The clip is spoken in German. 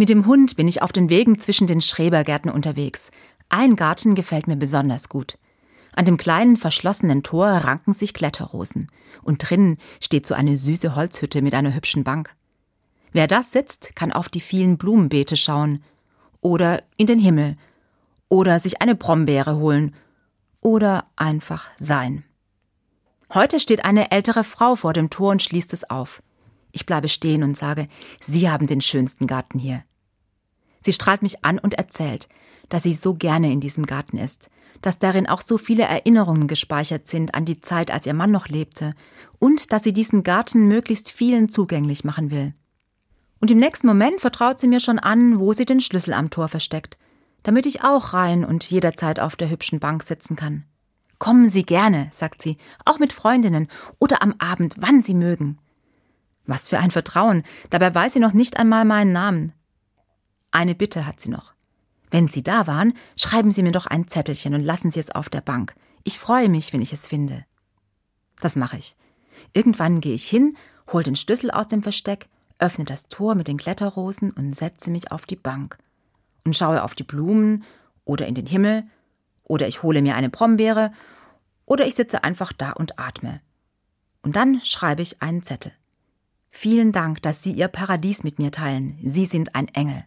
Mit dem Hund bin ich auf den Wegen zwischen den Schrebergärten unterwegs. Ein Garten gefällt mir besonders gut. An dem kleinen verschlossenen Tor ranken sich Kletterrosen. Und drinnen steht so eine süße Holzhütte mit einer hübschen Bank. Wer das sitzt, kann auf die vielen Blumenbeete schauen. Oder in den Himmel. Oder sich eine Brombeere holen. Oder einfach sein. Heute steht eine ältere Frau vor dem Tor und schließt es auf. Ich bleibe stehen und sage, Sie haben den schönsten Garten hier. Sie strahlt mich an und erzählt, dass sie so gerne in diesem Garten ist, dass darin auch so viele Erinnerungen gespeichert sind an die Zeit, als ihr Mann noch lebte, und dass sie diesen Garten möglichst vielen zugänglich machen will. Und im nächsten Moment vertraut sie mir schon an, wo sie den Schlüssel am Tor versteckt, damit ich auch rein und jederzeit auf der hübschen Bank sitzen kann. Kommen Sie gerne, sagt sie, auch mit Freundinnen oder am Abend, wann Sie mögen. Was für ein Vertrauen, dabei weiß sie noch nicht einmal meinen Namen. Eine Bitte hat sie noch. Wenn Sie da waren, schreiben Sie mir doch ein Zettelchen und lassen Sie es auf der Bank. Ich freue mich, wenn ich es finde. Das mache ich. Irgendwann gehe ich hin, hol den Schlüssel aus dem Versteck, öffne das Tor mit den Kletterrosen und setze mich auf die Bank und schaue auf die Blumen oder in den Himmel oder ich hole mir eine Brombeere oder ich sitze einfach da und atme. Und dann schreibe ich einen Zettel. Vielen Dank, dass Sie Ihr Paradies mit mir teilen. Sie sind ein Engel.